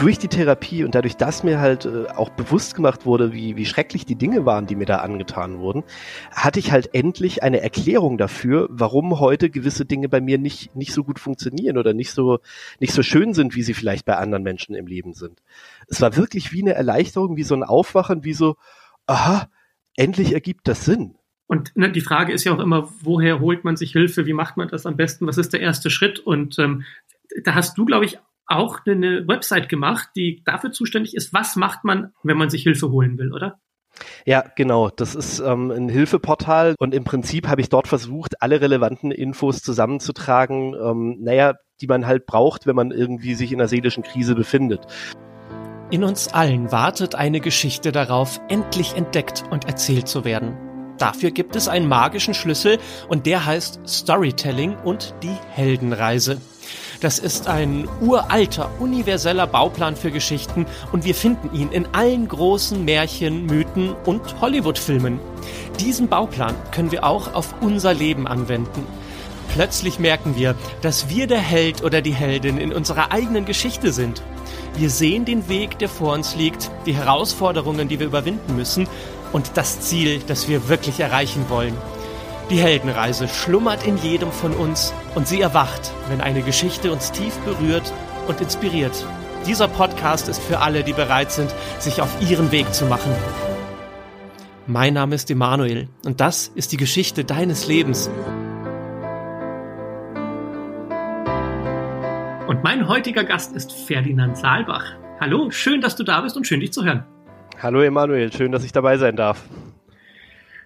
durch die Therapie und dadurch, dass mir halt äh, auch bewusst gemacht wurde, wie, wie schrecklich die Dinge waren, die mir da angetan wurden, hatte ich halt endlich eine Erklärung dafür, warum heute gewisse Dinge bei mir nicht, nicht so gut funktionieren oder nicht so, nicht so schön sind, wie sie vielleicht bei anderen Menschen im Leben sind. Es war wirklich wie eine Erleichterung, wie so ein Aufwachen, wie so, aha, endlich ergibt das Sinn. Und ne, die Frage ist ja auch immer, woher holt man sich Hilfe? Wie macht man das am besten? Was ist der erste Schritt? Und ähm, da hast du, glaube ich, auch eine Website gemacht, die dafür zuständig ist, was macht man, wenn man sich Hilfe holen will, oder? Ja, genau. Das ist ähm, ein Hilfeportal und im Prinzip habe ich dort versucht, alle relevanten Infos zusammenzutragen, ähm, naja, die man halt braucht, wenn man irgendwie sich in einer seelischen Krise befindet. In uns allen wartet eine Geschichte darauf, endlich entdeckt und erzählt zu werden. Dafür gibt es einen magischen Schlüssel und der heißt Storytelling und die Heldenreise. Das ist ein uralter, universeller Bauplan für Geschichten und wir finden ihn in allen großen Märchen, Mythen und Hollywood-Filmen. Diesen Bauplan können wir auch auf unser Leben anwenden. Plötzlich merken wir, dass wir der Held oder die Heldin in unserer eigenen Geschichte sind. Wir sehen den Weg, der vor uns liegt, die Herausforderungen, die wir überwinden müssen und das Ziel, das wir wirklich erreichen wollen. Die Heldenreise schlummert in jedem von uns und sie erwacht, wenn eine Geschichte uns tief berührt und inspiriert. Dieser Podcast ist für alle, die bereit sind, sich auf ihren Weg zu machen. Mein Name ist Emanuel und das ist die Geschichte deines Lebens. Und mein heutiger Gast ist Ferdinand Saalbach. Hallo, schön, dass du da bist und schön, dich zu hören. Hallo Emanuel, schön, dass ich dabei sein darf.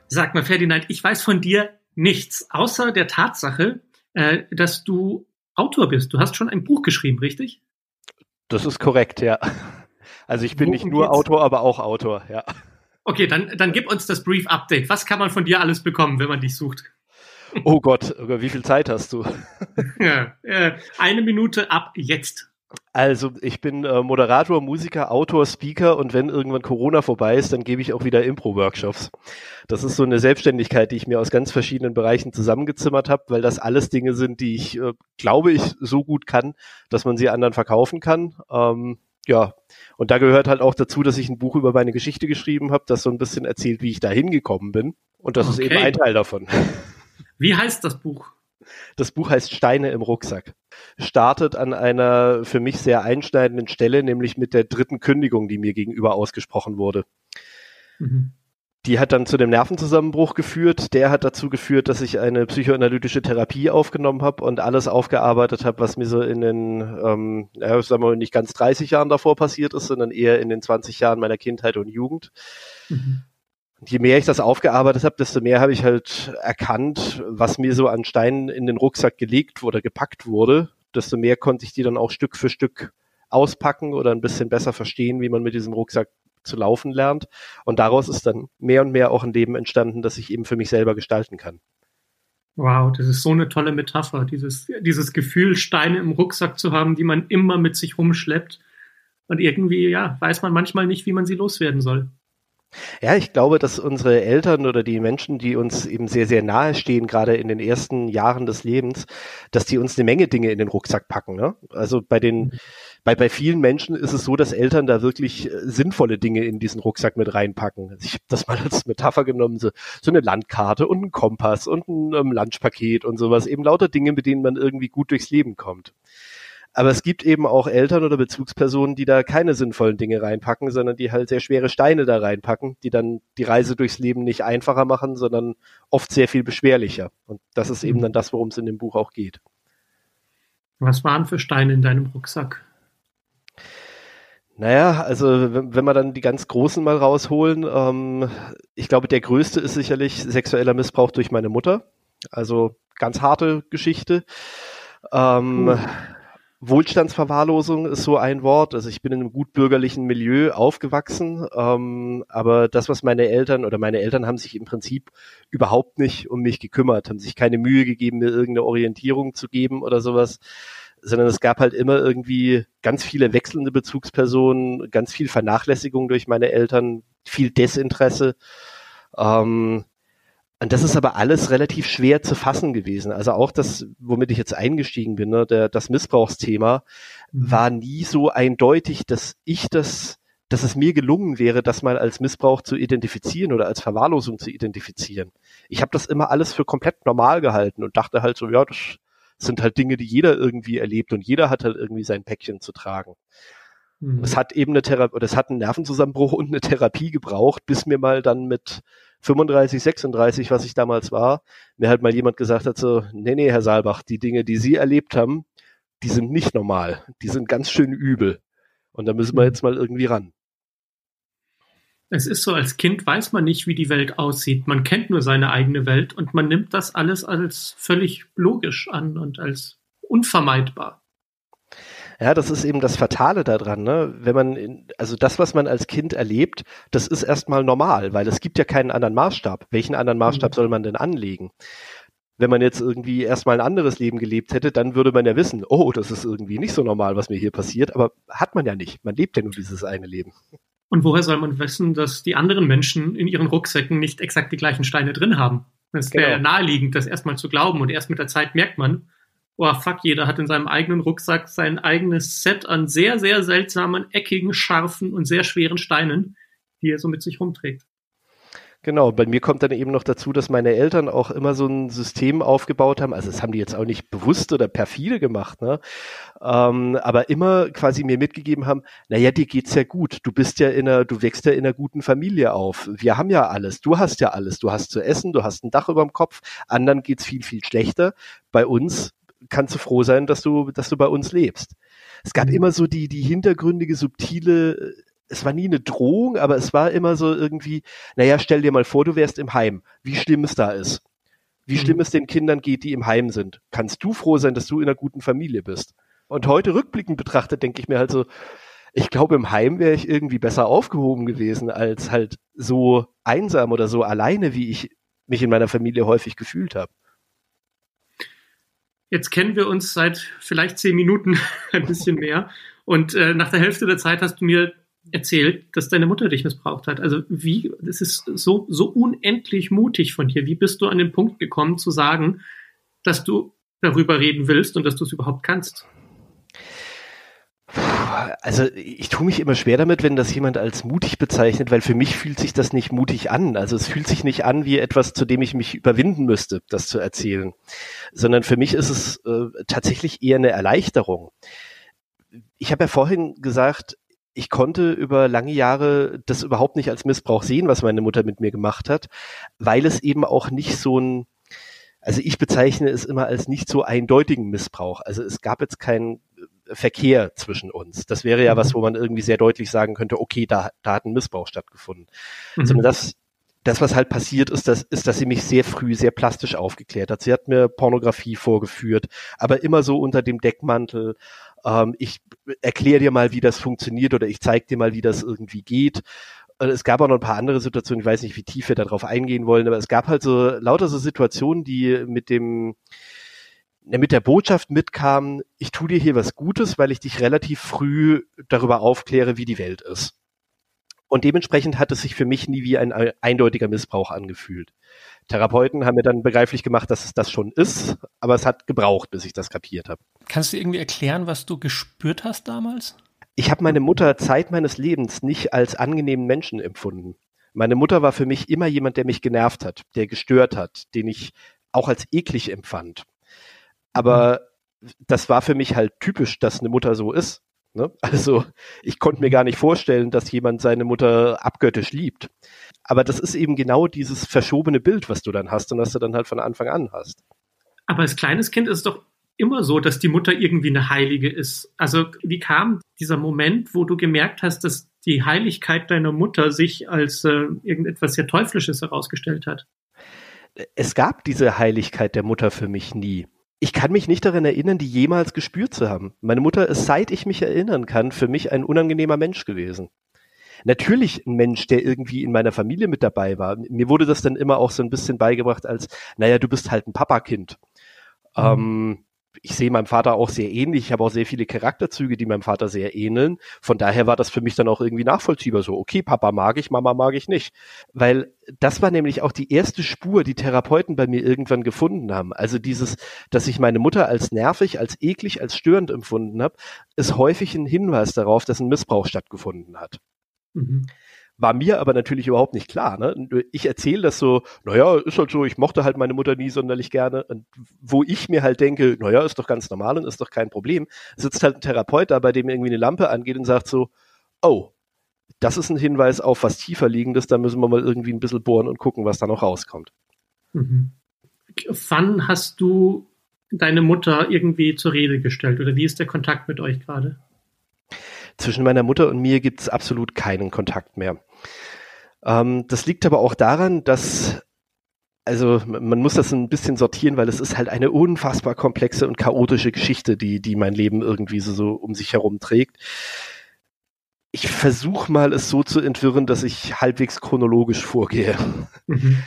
Sag mal, Ferdinand, ich weiß von dir nichts, außer der Tatsache, äh, dass du Autor bist. Du hast schon ein Buch geschrieben, richtig? Das ist korrekt, ja. Also ich bin Worum nicht nur geht's? Autor, aber auch Autor, ja. Okay, dann, dann gib uns das Brief Update. Was kann man von dir alles bekommen, wenn man dich sucht? Oh Gott, wie viel Zeit hast du? ja, äh, eine Minute ab jetzt. Also ich bin äh, Moderator, Musiker, Autor, Speaker und wenn irgendwann Corona vorbei ist, dann gebe ich auch wieder Impro-Workshops. Das ist so eine Selbstständigkeit, die ich mir aus ganz verschiedenen Bereichen zusammengezimmert habe, weil das alles Dinge sind, die ich, äh, glaube ich, so gut kann, dass man sie anderen verkaufen kann. Ähm, ja, und da gehört halt auch dazu, dass ich ein Buch über meine Geschichte geschrieben habe, das so ein bisschen erzählt, wie ich da hingekommen bin. Und das okay. ist eben ein Teil davon. Wie heißt das Buch? Das Buch heißt Steine im Rucksack. Startet an einer für mich sehr einschneidenden Stelle, nämlich mit der dritten Kündigung, die mir gegenüber ausgesprochen wurde. Mhm. Die hat dann zu dem Nervenzusammenbruch geführt. Der hat dazu geführt, dass ich eine psychoanalytische Therapie aufgenommen habe und alles aufgearbeitet habe, was mir so in den, ähm, ja, sagen wir mal, nicht ganz 30 Jahren davor passiert ist, sondern eher in den 20 Jahren meiner Kindheit und Jugend. Mhm je mehr ich das aufgearbeitet habe, desto mehr habe ich halt erkannt, was mir so an Steinen in den Rucksack gelegt oder gepackt wurde, desto mehr konnte ich die dann auch Stück für Stück auspacken oder ein bisschen besser verstehen, wie man mit diesem Rucksack zu laufen lernt. Und daraus ist dann mehr und mehr auch ein Leben entstanden, das ich eben für mich selber gestalten kann. Wow, das ist so eine tolle Metapher, dieses, dieses Gefühl, Steine im Rucksack zu haben, die man immer mit sich rumschleppt. Und irgendwie, ja, weiß man manchmal nicht, wie man sie loswerden soll. Ja, ich glaube, dass unsere Eltern oder die Menschen, die uns eben sehr, sehr nahe stehen, gerade in den ersten Jahren des Lebens, dass die uns eine Menge Dinge in den Rucksack packen. Ne? Also bei den, mhm. bei, bei vielen Menschen ist es so, dass Eltern da wirklich äh, sinnvolle Dinge in diesen Rucksack mit reinpacken. Also ich habe das mal als Metapher genommen, so, so eine Landkarte und ein Kompass und ein ähm, Lunchpaket und sowas. Eben lauter Dinge, mit denen man irgendwie gut durchs Leben kommt. Aber es gibt eben auch Eltern oder Bezugspersonen, die da keine sinnvollen Dinge reinpacken, sondern die halt sehr schwere Steine da reinpacken, die dann die Reise durchs Leben nicht einfacher machen, sondern oft sehr viel beschwerlicher. Und das ist eben mhm. dann das, worum es in dem Buch auch geht. Was waren für Steine in deinem Rucksack? Naja, also wenn, wir dann die ganz großen mal rausholen, ähm, ich glaube, der größte ist sicherlich sexueller Missbrauch durch meine Mutter. Also ganz harte Geschichte. Ähm, cool. Wohlstandsverwahrlosung ist so ein Wort. Also ich bin in einem gut bürgerlichen Milieu aufgewachsen, ähm, aber das, was meine Eltern oder meine Eltern haben sich im Prinzip überhaupt nicht um mich gekümmert, haben sich keine Mühe gegeben, mir irgendeine Orientierung zu geben oder sowas, sondern es gab halt immer irgendwie ganz viele wechselnde Bezugspersonen, ganz viel Vernachlässigung durch meine Eltern, viel Desinteresse. Ähm, Und das ist aber alles relativ schwer zu fassen gewesen. Also auch das, womit ich jetzt eingestiegen bin, ne, der, das Missbrauchsthema, mhm. war nie so eindeutig, dass ich das, dass es mir gelungen wäre, das mal als Missbrauch zu identifizieren oder als Verwahrlosung zu identifizieren. Ich habe das immer alles für komplett normal gehalten und dachte halt so, ja, das sind halt Dinge, die jeder irgendwie erlebt und jeder hat halt irgendwie sein Päckchen zu tragen. Mhm. Es hat eben eine Therapie, oder es hat einen Nervenzusammenbruch und eine Therapie gebraucht, bis mir mal dann mit 35, 36, was ich damals war, mir halt mal jemand gesagt hat so, nee, nee, Herr Saalbach, die Dinge, die Sie erlebt haben, die sind nicht normal. Die sind ganz schön übel. Und da müssen wir mhm. jetzt mal irgendwie ran. Es ist so, als Kind weiß man nicht, wie die Welt aussieht. Man kennt nur seine eigene Welt und man nimmt das alles als völlig logisch an und als unvermeidbar. Ja, das ist eben das Fatale daran, ne? Wenn man, in, also das, was man als Kind erlebt, das ist erstmal normal, weil es gibt ja keinen anderen Maßstab. Welchen anderen Maßstab mhm. soll man denn anlegen? Wenn man jetzt irgendwie erstmal ein anderes Leben gelebt hätte, dann würde man ja wissen, oh, das ist irgendwie nicht so normal, was mir hier passiert, aber hat man ja nicht. Man lebt ja nur dieses eine Leben. Und woher soll man wissen, dass die anderen Menschen in ihren Rucksäcken nicht exakt die gleichen Steine drin haben? Es wäre genau. naheliegend, das erstmal zu glauben und erst mit der Zeit merkt man, oh fuck, jeder hat in seinem eigenen Rucksack sein eigenes Set an sehr, sehr seltsamen, eckigen, scharfen und sehr schweren Steinen, die er so mit sich rumträgt. Genau, bei mir kommt dann eben noch dazu, dass meine Eltern auch immer so ein System aufgebaut haben. Also das haben die jetzt auch nicht bewusst oder perfide gemacht, ne? Ähm, aber immer quasi mir mitgegeben haben, naja, dir geht's ja gut. Du bist ja in einer, du wächst ja in einer guten Familie auf. Wir haben ja alles. Du hast ja alles. Du hast zu essen, du hast ein Dach über dem Kopf. Anderen geht's viel, viel schlechter. Bei uns kannst du froh sein, dass du, dass du bei uns lebst. Es gab mhm. immer so die, die hintergründige, subtile, es war nie eine Drohung, aber es war immer so irgendwie, naja, stell dir mal vor, du wärst im Heim, wie schlimm es da ist. Wie schlimm mhm. es den Kindern geht, die im Heim sind. Kannst du froh sein, dass du in einer guten Familie bist? Und heute rückblickend betrachtet, denke ich mir halt so, ich glaube, im Heim wäre ich irgendwie besser aufgehoben gewesen, als halt so einsam oder so alleine, wie ich mich in meiner Familie häufig gefühlt habe. Jetzt kennen wir uns seit vielleicht zehn Minuten ein bisschen mehr. Und äh, nach der Hälfte der Zeit hast du mir erzählt, dass deine Mutter dich missbraucht hat. Also wie, das ist so, so unendlich mutig von dir. Wie bist du an den Punkt gekommen zu sagen, dass du darüber reden willst und dass du es überhaupt kannst? Also ich tue mich immer schwer damit, wenn das jemand als mutig bezeichnet, weil für mich fühlt sich das nicht mutig an. Also es fühlt sich nicht an wie etwas, zu dem ich mich überwinden müsste, das zu erzählen, sondern für mich ist es äh, tatsächlich eher eine Erleichterung. Ich habe ja vorhin gesagt, ich konnte über lange Jahre das überhaupt nicht als Missbrauch sehen, was meine Mutter mit mir gemacht hat, weil es eben auch nicht so ein also ich bezeichne es immer als nicht so eindeutigen Missbrauch. Also es gab jetzt keinen Verkehr zwischen uns. Das wäre ja was, mhm. wo man irgendwie sehr deutlich sagen könnte, okay, da, da hat ein Missbrauch stattgefunden. Mhm. Sondern das, das, was halt passiert ist, das, ist, dass sie mich sehr früh sehr plastisch aufgeklärt hat. Sie hat mir Pornografie vorgeführt, aber immer so unter dem Deckmantel. Ähm, ich erkläre dir mal, wie das funktioniert oder ich zeige dir mal, wie das irgendwie geht. Es gab auch noch ein paar andere Situationen, ich weiß nicht, wie tief wir darauf eingehen wollen, aber es gab halt so lauter so Situationen, die mit dem, mit der Botschaft mitkam, ich tue dir hier was Gutes, weil ich dich relativ früh darüber aufkläre, wie die Welt ist. Und dementsprechend hat es sich für mich nie wie ein eindeutiger Missbrauch angefühlt. Therapeuten haben mir dann begreiflich gemacht, dass es das schon ist, aber es hat gebraucht, bis ich das kapiert habe. Kannst du irgendwie erklären, was du gespürt hast damals? Ich habe meine Mutter Zeit meines Lebens nicht als angenehmen Menschen empfunden. Meine Mutter war für mich immer jemand, der mich genervt hat, der gestört hat, den ich auch als eklig empfand. Aber das war für mich halt typisch, dass eine Mutter so ist. Ne? Also ich konnte mir gar nicht vorstellen, dass jemand seine Mutter abgöttisch liebt. Aber das ist eben genau dieses verschobene Bild, was du dann hast und was du dann halt von Anfang an hast. Aber als kleines Kind ist es doch immer so, dass die Mutter irgendwie eine Heilige ist. Also wie kam dieser Moment, wo du gemerkt hast, dass die Heiligkeit deiner Mutter sich als äh, irgendetwas sehr Teuflisches herausgestellt hat? Es gab diese Heiligkeit der Mutter für mich nie ich kann mich nicht daran erinnern, die jemals gespürt zu haben. Meine Mutter ist, seit ich mich erinnern kann, für mich ein unangenehmer Mensch gewesen. Natürlich ein Mensch, der irgendwie in meiner Familie mit dabei war. Mir wurde das dann immer auch so ein bisschen beigebracht als, naja, du bist halt ein Papakind. Mhm. Ähm, ich sehe meinem Vater auch sehr ähnlich. Ich habe auch sehr viele Charakterzüge, die meinem Vater sehr ähneln. Von daher war das für mich dann auch irgendwie nachvollziehbar. So, okay, Papa mag ich, Mama mag ich nicht. Weil das war nämlich auch die erste Spur, die Therapeuten bei mir irgendwann gefunden haben. Also dieses, dass ich meine Mutter als nervig, als eklig, als störend empfunden habe, ist häufig ein Hinweis darauf, dass ein Missbrauch stattgefunden hat. Mhm. War mir aber natürlich überhaupt nicht klar. Ne? Ich erzähle das so, naja, ist halt so, ich mochte halt meine Mutter nie sonderlich gerne. Und wo ich mir halt denke, naja, ist doch ganz normal und ist doch kein Problem, sitzt halt ein Therapeut da, bei dem irgendwie eine Lampe angeht und sagt so, oh, das ist ein Hinweis auf was tiefer liegendes, da müssen wir mal irgendwie ein bisschen bohren und gucken, was da noch rauskommt. Mhm. Wann hast du deine Mutter irgendwie zur Rede gestellt oder wie ist der Kontakt mit euch gerade? Zwischen meiner Mutter und mir gibt es absolut keinen Kontakt mehr. Ähm, das liegt aber auch daran, dass also man muss das ein bisschen sortieren, weil es ist halt eine unfassbar komplexe und chaotische Geschichte, die, die mein Leben irgendwie so, so um sich herum trägt. Ich versuche mal, es so zu entwirren, dass ich halbwegs chronologisch vorgehe. Mhm.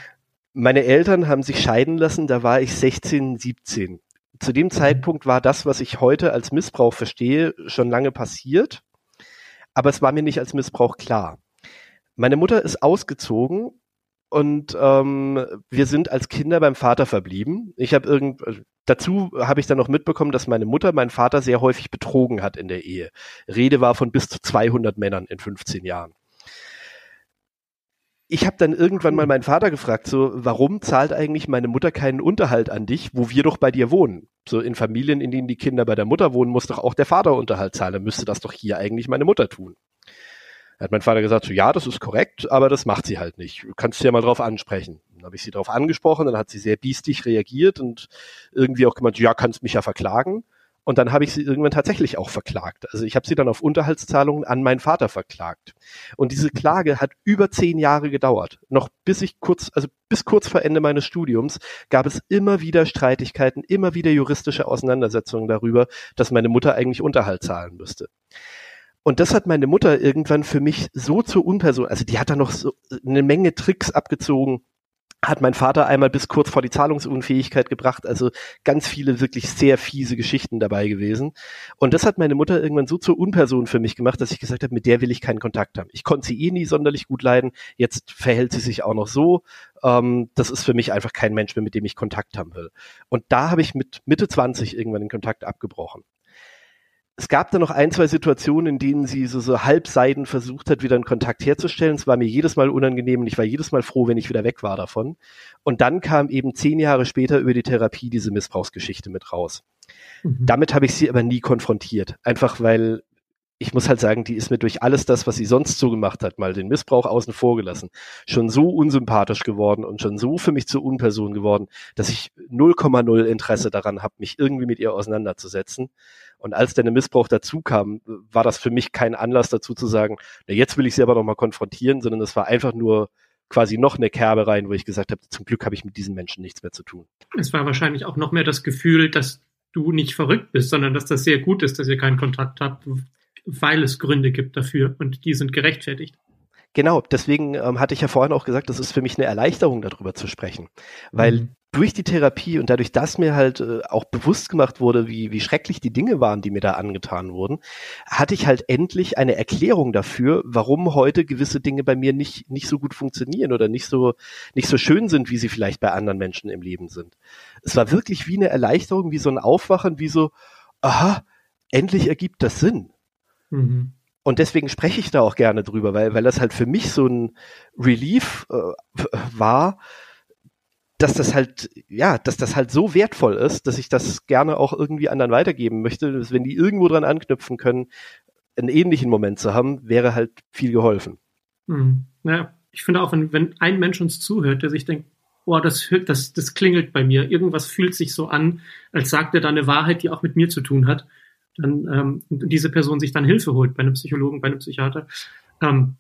Meine Eltern haben sich scheiden lassen, da war ich 16, 17. Zu dem Zeitpunkt war das, was ich heute als Missbrauch verstehe, schon lange passiert aber es war mir nicht als Missbrauch klar. Meine Mutter ist ausgezogen und ähm, wir sind als Kinder beim Vater verblieben. Ich habe irgend dazu habe ich dann noch mitbekommen, dass meine Mutter meinen Vater sehr häufig betrogen hat in der Ehe. Rede war von bis zu 200 Männern in 15 Jahren. Ich habe dann irgendwann mal meinen Vater gefragt, so warum zahlt eigentlich meine Mutter keinen Unterhalt an dich, wo wir doch bei dir wohnen? so in Familien, in denen die Kinder bei der Mutter wohnen, muss doch auch der Vater Unterhalt zahlen. Dann müsste das doch hier eigentlich meine Mutter tun. Da hat mein Vater gesagt, so, ja, das ist korrekt, aber das macht sie halt nicht. Du kannst ja mal drauf ansprechen. Dann habe ich sie drauf angesprochen, dann hat sie sehr biestig reagiert und irgendwie auch gemeint, ja, kannst mich ja verklagen. Und dann habe ich sie irgendwann tatsächlich auch verklagt. Also ich habe sie dann auf Unterhaltszahlungen an meinen Vater verklagt. Und diese Klage hat über zehn Jahre gedauert. Noch bis ich kurz, also bis kurz vor Ende meines Studiums gab es immer wieder Streitigkeiten, immer wieder juristische Auseinandersetzungen darüber, dass meine Mutter eigentlich Unterhalt zahlen müsste. Und das hat meine Mutter irgendwann für mich so zur Unperson, also die hat da noch so eine Menge Tricks abgezogen, hat mein Vater einmal bis kurz vor die Zahlungsunfähigkeit gebracht. Also ganz viele wirklich sehr fiese Geschichten dabei gewesen. Und das hat meine Mutter irgendwann so zur Unperson für mich gemacht, dass ich gesagt habe, mit der will ich keinen Kontakt haben. Ich konnte sie eh nie sonderlich gut leiden. Jetzt verhält sie sich auch noch so. Ähm, das ist für mich einfach kein Mensch mehr, mit dem ich Kontakt haben will. Und da habe ich mit Mitte 20 irgendwann den Kontakt abgebrochen es gab da noch ein, zwei Situationen, in denen sie so, so halbseiden versucht hat, wieder einen Kontakt herzustellen. Es war mir jedes Mal unangenehm und ich war jedes Mal froh, wenn ich wieder weg war davon. Und dann kam eben zehn Jahre später über die Therapie diese Missbrauchsgeschichte mit raus. Mhm. Damit habe ich sie aber nie konfrontiert. Einfach weil ich muss halt sagen, die ist mir durch alles das, was sie sonst so gemacht hat, mal den Missbrauch außen vor gelassen, schon so unsympathisch geworden und schon so für mich zur Unperson geworden, dass ich 0,0 Interesse daran habe, mich irgendwie mit ihr auseinanderzusetzen. Und als dann der Missbrauch dazu kam, war das für mich kein Anlass dazu zu sagen, na jetzt will ich sie aber nochmal konfrontieren, sondern es war einfach nur quasi noch eine Kerbe rein, wo ich gesagt habe, zum Glück habe ich mit diesen Menschen nichts mehr zu tun. Es war wahrscheinlich auch noch mehr das Gefühl, dass du nicht verrückt bist, sondern dass das sehr gut ist, dass ihr keinen Kontakt habt, weil es Gründe gibt dafür und die sind gerechtfertigt. Genau, deswegen ähm, hatte ich ja vorhin auch gesagt, das ist für mich eine Erleichterung, darüber zu sprechen. Weil mhm. Durch die Therapie und dadurch, dass mir halt äh, auch bewusst gemacht wurde, wie, wie schrecklich die Dinge waren, die mir da angetan wurden, hatte ich halt endlich eine Erklärung dafür, warum heute gewisse Dinge bei mir nicht, nicht so gut funktionieren oder nicht so, nicht so schön sind, wie sie vielleicht bei anderen Menschen im Leben sind. Es war wirklich wie eine Erleichterung, wie so ein Aufwachen, wie so, aha, endlich ergibt das Sinn. Mhm. Und deswegen spreche ich da auch gerne drüber, weil, weil das halt für mich so ein Relief äh, war, dass das halt, ja, dass das halt so wertvoll ist, dass ich das gerne auch irgendwie anderen weitergeben möchte. Dass, wenn die irgendwo dran anknüpfen können, einen ähnlichen Moment zu haben, wäre halt viel geholfen. Mhm. Ja, ich finde auch, wenn, wenn ein Mensch uns zuhört, der sich denkt, boah, das, das, das klingelt bei mir, irgendwas fühlt sich so an, als sagt er da eine Wahrheit, die auch mit mir zu tun hat, dann ähm, diese Person sich dann Hilfe holt bei einem Psychologen, bei einem Psychiater, ähm,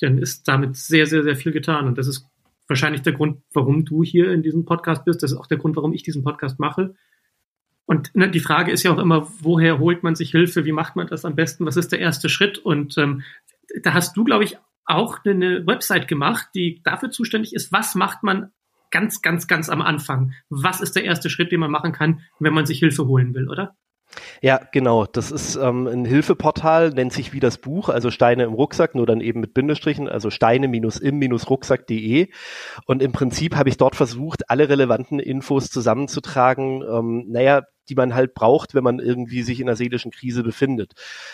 dann ist damit sehr, sehr, sehr viel getan. Und das ist wahrscheinlich der Grund, warum du hier in diesem Podcast bist. Das ist auch der Grund, warum ich diesen Podcast mache. Und ne, die Frage ist ja auch immer, woher holt man sich Hilfe? Wie macht man das am besten? Was ist der erste Schritt? Und ähm, da hast du, glaube ich, auch eine Website gemacht, die dafür zuständig ist, was macht man ganz, ganz, ganz am Anfang. Was ist der erste Schritt, den man machen kann, wenn man sich Hilfe holen will, oder? Ja, genau. Das ist ähm, ein Hilfeportal, nennt sich wie das Buch, also Steine im Rucksack, nur dann eben mit Bindestrichen, also steine-im-rucksack.de. Und im Prinzip habe ich dort versucht, alle relevanten Infos zusammenzutragen. Ähm, naja, die man halt braucht, wenn man irgendwie sich in einer seelischen Krise befindet.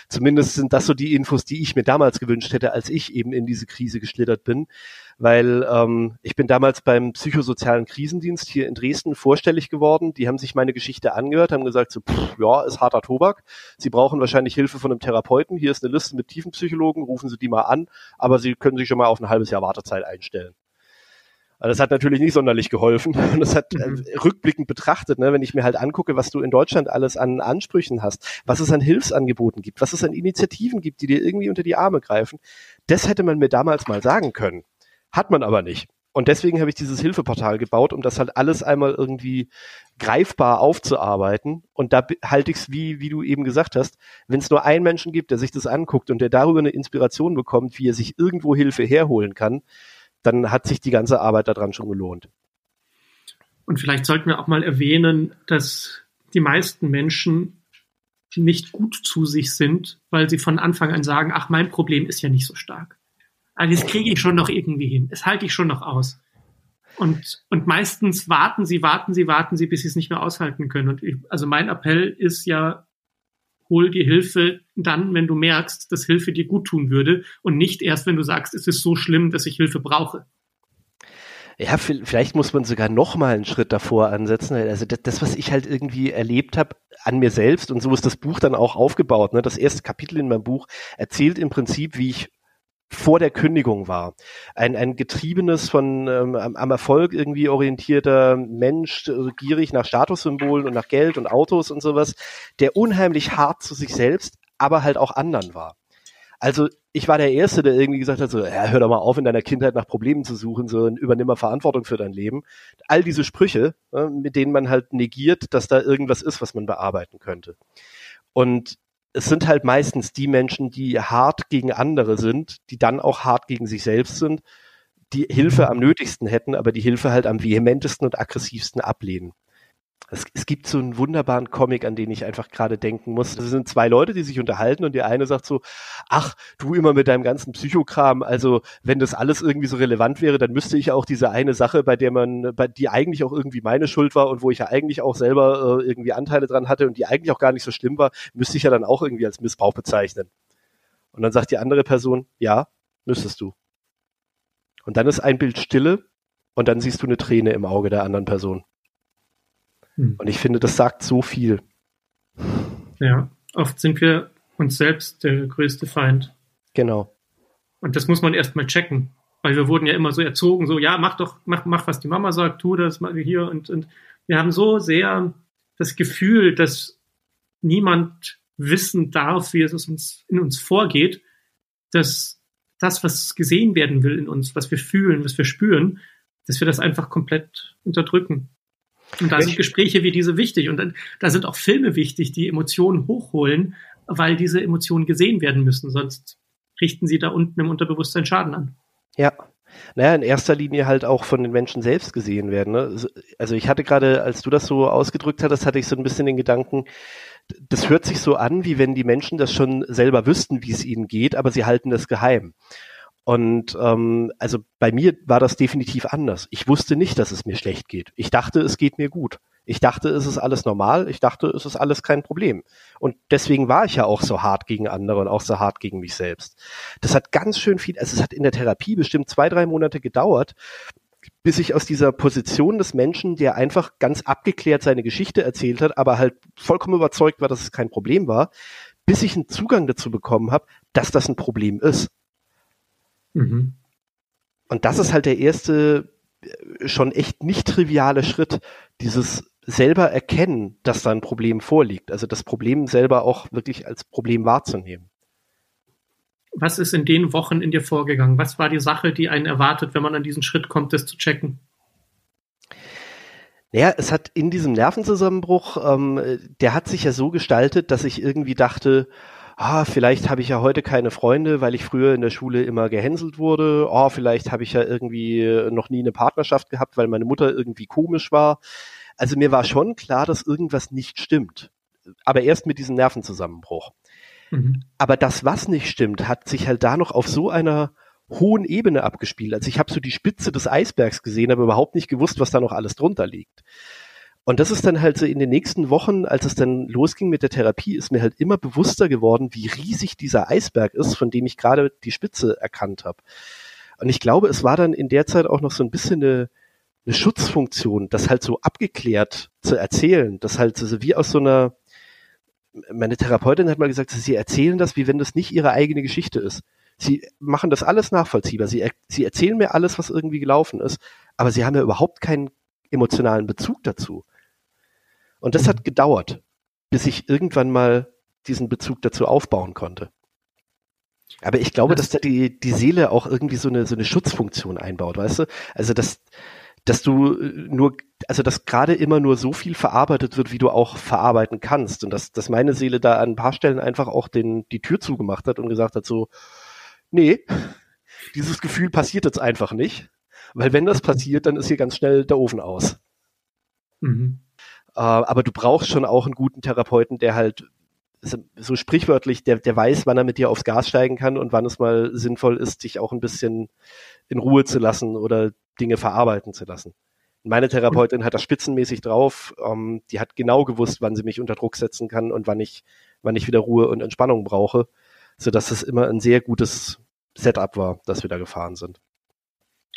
Zumindest sind das so die Infos, die ich mir damals gewünscht hätte, als ich eben in diese Krise geschlittert bin. Weil ähm, ich bin damals beim psychosozialen Krisendienst hier in Dresden vorstellig geworden. Die haben sich meine Geschichte angehört, haben gesagt, so, pff, ja, ist harter Tobak. Sie brauchen wahrscheinlich Hilfe von einem Therapeuten. Hier ist eine Liste mit Tiefenpsychologen, rufen Sie die mal an, aber Sie können sich schon mal auf ein halbes Jahr Wartezeit einstellen. Also das hat natürlich nicht sonderlich geholfen. Und das hat äh, mhm. rückblickend betrachtet, ne, wenn ich mir halt angucke, was du in Deutschland alles an Ansprüchen hast, was es an Hilfsangeboten gibt, was es an Initiativen gibt, die dir irgendwie unter die Arme greifen, das hätte man mir damals mal sagen können. Hat man aber nicht. Und deswegen habe ich dieses Hilfeportal gebaut, um das halt alles einmal irgendwie greifbar aufzuarbeiten. Und da halte ich es, wie, wie du eben gesagt hast, wenn es nur einen Menschen gibt, der sich das anguckt und der darüber eine Inspiration bekommt, wie er sich irgendwo Hilfe herholen kann, dann hat sich die ganze Arbeit daran schon gelohnt. Und vielleicht sollten wir auch mal erwähnen, dass die meisten Menschen nicht gut zu sich sind, weil sie von Anfang an sagen, ach, mein Problem ist ja nicht so stark. Also das kriege ich schon noch irgendwie hin. Das halte ich schon noch aus. Und, und meistens warten sie, warten sie, warten sie, bis sie es nicht mehr aushalten können. Und ich, also mein Appell ist ja, hol dir Hilfe dann, wenn du merkst, dass Hilfe dir gut tun würde und nicht erst, wenn du sagst, es ist so schlimm, dass ich Hilfe brauche. Ja, vielleicht muss man sogar noch mal einen Schritt davor ansetzen. Also das, das was ich halt irgendwie erlebt habe an mir selbst und so ist das Buch dann auch aufgebaut. Ne? Das erste Kapitel in meinem Buch erzählt im Prinzip, wie ich vor der Kündigung war. Ein, ein getriebenes, von ähm, am Erfolg irgendwie orientierter Mensch, äh, gierig nach Statussymbolen und nach Geld und Autos und sowas, der unheimlich hart zu sich selbst, aber halt auch anderen war. Also ich war der Erste, der irgendwie gesagt hat, so, ja, hör doch mal auf, in deiner Kindheit nach Problemen zu suchen, so übernimm mal Verantwortung für dein Leben. All diese Sprüche, äh, mit denen man halt negiert, dass da irgendwas ist, was man bearbeiten könnte. Und es sind halt meistens die Menschen, die hart gegen andere sind, die dann auch hart gegen sich selbst sind, die Hilfe am nötigsten hätten, aber die Hilfe halt am vehementesten und aggressivsten ablehnen. Es, es, gibt so einen wunderbaren Comic, an den ich einfach gerade denken muss. Das sind zwei Leute, die sich unterhalten und der eine sagt so, ach, du immer mit deinem ganzen Psychokram, also wenn das alles irgendwie so relevant wäre, dann müsste ich auch diese eine Sache, bei der man, bei die eigentlich auch irgendwie meine Schuld war und wo ich ja eigentlich auch selber äh, irgendwie Anteile dran hatte und die eigentlich auch gar nicht so schlimm war, müsste ich ja dann auch irgendwie als Missbrauch bezeichnen. Und dann sagt die andere Person, ja, müsstest du. Und dann ist ein Bild Stille und dann siehst du eine Träne im Auge der anderen Person. Hm. Und ich finde, das sagt so viel. Ja, oft sind wir uns selbst der größte Feind. Genau. Und das muss man erstmal checken. Weil wir wurden ja immer so erzogen, so, ja, mach doch, mach, mach, was die Mama sagt, tu das mal hier und, und wir haben so sehr das Gefühl, dass niemand wissen darf, wie es uns, in uns vorgeht, dass das, was gesehen werden will in uns, was wir fühlen, was wir spüren, dass wir das einfach komplett unterdrücken. Und da sind Gespräche wie diese wichtig. Und da sind auch Filme wichtig, die Emotionen hochholen, weil diese Emotionen gesehen werden müssen. Sonst richten sie da unten im Unterbewusstsein Schaden an. Ja. Naja, in erster Linie halt auch von den Menschen selbst gesehen werden. Ne? Also ich hatte gerade, als du das so ausgedrückt hattest, hatte ich so ein bisschen den Gedanken, das hört sich so an, wie wenn die Menschen das schon selber wüssten, wie es ihnen geht, aber sie halten das geheim. Und ähm, also bei mir war das definitiv anders. Ich wusste nicht, dass es mir schlecht geht. Ich dachte, es geht mir gut. Ich dachte, es ist alles normal. Ich dachte, es ist alles kein Problem. Und deswegen war ich ja auch so hart gegen andere und auch so hart gegen mich selbst. Das hat ganz schön viel, also es hat in der Therapie bestimmt zwei, drei Monate gedauert, bis ich aus dieser Position des Menschen, der einfach ganz abgeklärt seine Geschichte erzählt hat, aber halt vollkommen überzeugt war, dass es kein Problem war, bis ich einen Zugang dazu bekommen habe, dass das ein Problem ist Mhm. Und das ist halt der erste äh, schon echt nicht triviale Schritt, dieses selber erkennen, dass da ein Problem vorliegt. Also das Problem selber auch wirklich als Problem wahrzunehmen. Was ist in den Wochen in dir vorgegangen? Was war die Sache, die einen erwartet, wenn man an diesen Schritt kommt, das zu checken? Naja, es hat in diesem Nervenzusammenbruch, ähm, der hat sich ja so gestaltet, dass ich irgendwie dachte, ah, vielleicht habe ich ja heute keine Freunde, weil ich früher in der Schule immer gehänselt wurde. Oh, vielleicht habe ich ja irgendwie noch nie eine Partnerschaft gehabt, weil meine Mutter irgendwie komisch war. Also mir war schon klar, dass irgendwas nicht stimmt. Aber erst mit diesem Nervenzusammenbruch. Mhm. Aber das, was nicht stimmt, hat sich halt da noch auf so einer hohen Ebene abgespielt. Also ich habe so die Spitze des Eisbergs gesehen, aber überhaupt nicht gewusst, was da noch alles drunter liegt. Und das ist dann halt so in den nächsten Wochen, als es dann losging mit der Therapie, ist mir halt immer bewusster geworden, wie riesig dieser Eisberg ist, von dem ich gerade die Spitze erkannt habe. Und ich glaube, es war dann in der Zeit auch noch so ein bisschen eine, eine Schutzfunktion, das halt so abgeklärt zu erzählen, das halt so wie aus so einer, meine Therapeutin hat mal gesagt, sie erzählen das, wie wenn das nicht ihre eigene Geschichte ist. Sie machen das alles nachvollziehbar. Sie, sie erzählen mir alles, was irgendwie gelaufen ist, aber sie haben ja überhaupt keinen emotionalen Bezug dazu. Und das hat gedauert, bis ich irgendwann mal diesen Bezug dazu aufbauen konnte. Aber ich glaube, dass da die, die Seele auch irgendwie so eine, so eine Schutzfunktion einbaut, weißt du? Also, dass, dass du nur, also, dass gerade immer nur so viel verarbeitet wird, wie du auch verarbeiten kannst. Und dass, dass meine Seele da an ein paar Stellen einfach auch den, die Tür zugemacht hat und gesagt hat so, nee, dieses Gefühl passiert jetzt einfach nicht. Weil wenn das passiert, dann ist hier ganz schnell der Ofen aus. Mhm. Äh, aber du brauchst schon auch einen guten Therapeuten, der halt so sprichwörtlich, der, der weiß, wann er mit dir aufs Gas steigen kann und wann es mal sinnvoll ist, dich auch ein bisschen in Ruhe zu lassen oder Dinge verarbeiten zu lassen. Meine Therapeutin hat das spitzenmäßig drauf. Ähm, die hat genau gewusst, wann sie mich unter Druck setzen kann und wann ich, wann ich wieder Ruhe und Entspannung brauche, so dass es immer ein sehr gutes Setup war, das wir da gefahren sind.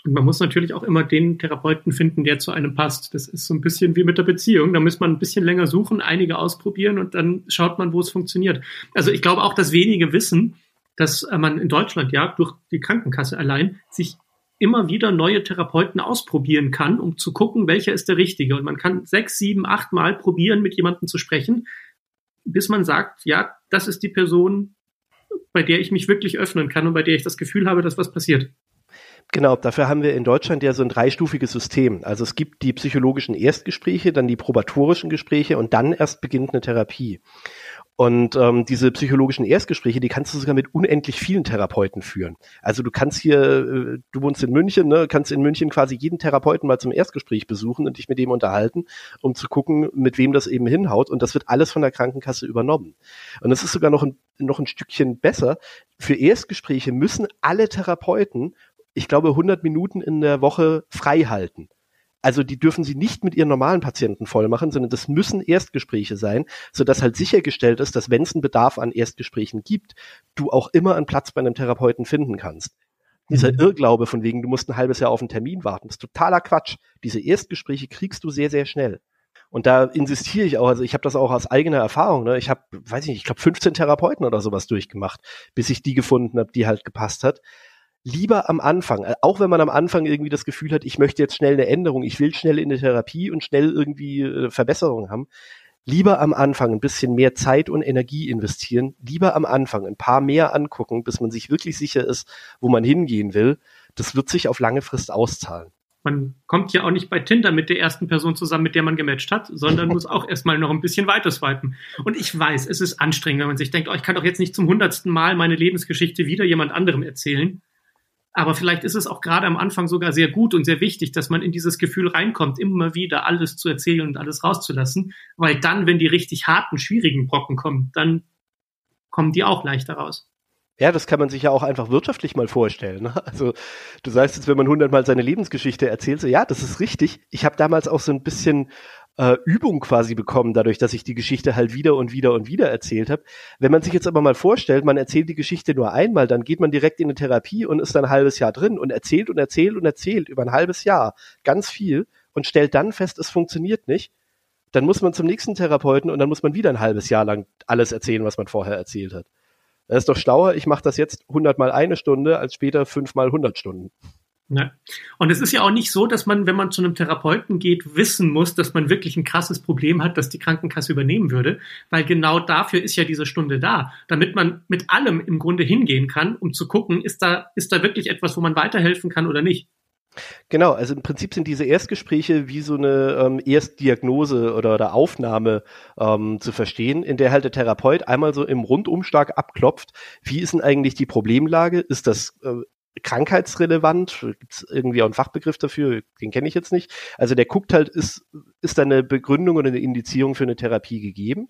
Und man muss natürlich auch immer den Therapeuten finden, der zu einem passt. Das ist so ein bisschen wie mit der Beziehung. Da muss man ein bisschen länger suchen, einige ausprobieren und dann schaut man, wo es funktioniert. Also ich glaube auch, dass wenige wissen, dass man in Deutschland ja durch die Krankenkasse allein sich immer wieder neue Therapeuten ausprobieren kann, um zu gucken, welcher ist der richtige. Und man kann sechs, sieben, acht Mal probieren, mit jemandem zu sprechen, bis man sagt, ja, das ist die Person, bei der ich mich wirklich öffnen kann und bei der ich das Gefühl habe, dass was passiert. Genau, dafür haben wir in Deutschland ja so ein dreistufiges System. Also es gibt die psychologischen Erstgespräche, dann die probatorischen Gespräche und dann erst beginnt eine Therapie. Und ähm, diese psychologischen Erstgespräche, die kannst du sogar mit unendlich vielen Therapeuten führen. Also du kannst hier, äh, du wohnst in München, ne, kannst in München quasi jeden Therapeuten mal zum Erstgespräch besuchen und dich mit dem unterhalten, um zu gucken, mit wem das eben hinhaut. Und das wird alles von der Krankenkasse übernommen. Und es ist sogar noch ein, noch ein Stückchen besser. Für Erstgespräche müssen alle Therapeuten ich glaube, 100 Minuten in der Woche frei halten. Also die dürfen sie nicht mit ihren normalen Patienten voll machen, sondern das müssen Erstgespräche sein, sodass halt sichergestellt ist, dass wenn es einen Bedarf an Erstgesprächen gibt, du auch immer einen Platz bei einem Therapeuten finden kannst. Dieser mhm. Irrglaube von wegen, du musst ein halbes Jahr auf einen Termin warten, ist totaler Quatsch. Diese Erstgespräche kriegst du sehr, sehr schnell. Und da insistiere ich auch, also ich habe das auch aus eigener Erfahrung, ne? ich habe, weiß ich nicht, ich glaube 15 Therapeuten oder sowas durchgemacht, bis ich die gefunden habe, die halt gepasst hat lieber am Anfang, äh, auch wenn man am Anfang irgendwie das Gefühl hat, ich möchte jetzt schnell eine Änderung, ich will schnell in der Therapie und schnell irgendwie äh, Verbesserungen haben, lieber am Anfang ein bisschen mehr Zeit und Energie investieren, lieber am Anfang ein paar mehr angucken, bis man sich wirklich sicher ist, wo man hingehen will. Das wird sich auf lange Frist auszahlen. Man kommt ja auch nicht bei Tinder mit der ersten Person zusammen, mit der man gematcht hat, sondern muss auch erstmal noch ein bisschen weiter swipen. Und ich weiß, es ist anstrengend, wenn man sich denkt, oh, ich kann doch jetzt nicht zum hundertsten Mal meine Lebensgeschichte wieder jemand anderem erzählen. Aber vielleicht ist es auch gerade am Anfang sogar sehr gut und sehr wichtig, dass man in dieses Gefühl reinkommt, immer wieder alles zu erzählen und alles rauszulassen, weil dann, wenn die richtig harten, schwierigen Brocken kommen, dann kommen die auch leichter raus. Ja, das kann man sich ja auch einfach wirtschaftlich mal vorstellen. Ne? Also du sagst jetzt, wenn man hundertmal seine Lebensgeschichte erzählt, so ja, das ist richtig. Ich habe damals auch so ein bisschen äh, Übung quasi bekommen, dadurch, dass ich die Geschichte halt wieder und wieder und wieder erzählt habe. Wenn man sich jetzt aber mal vorstellt, man erzählt die Geschichte nur einmal, dann geht man direkt in eine Therapie und ist dann ein halbes Jahr drin und erzählt und erzählt und erzählt über ein halbes Jahr ganz viel und stellt dann fest, es funktioniert nicht. Dann muss man zum nächsten Therapeuten und dann muss man wieder ein halbes Jahr lang alles erzählen, was man vorher erzählt hat. Das ist doch schlauer, ich mache das jetzt hundertmal eine Stunde, als später fünfmal hundert Stunden. Ja. Und es ist ja auch nicht so, dass man, wenn man zu einem Therapeuten geht, wissen muss, dass man wirklich ein krasses Problem hat, das die Krankenkasse übernehmen würde, weil genau dafür ist ja diese Stunde da, damit man mit allem im Grunde hingehen kann, um zu gucken, ist da, ist da wirklich etwas, wo man weiterhelfen kann oder nicht. Genau, also im Prinzip sind diese Erstgespräche wie so eine ähm, Erstdiagnose oder, oder Aufnahme ähm, zu verstehen, in der halt der Therapeut einmal so im Rundumschlag abklopft, wie ist denn eigentlich die Problemlage? Ist das äh, krankheitsrelevant? Gibt es irgendwie auch einen Fachbegriff dafür? Den kenne ich jetzt nicht. Also der guckt halt, ist, ist da eine Begründung oder eine Indizierung für eine Therapie gegeben?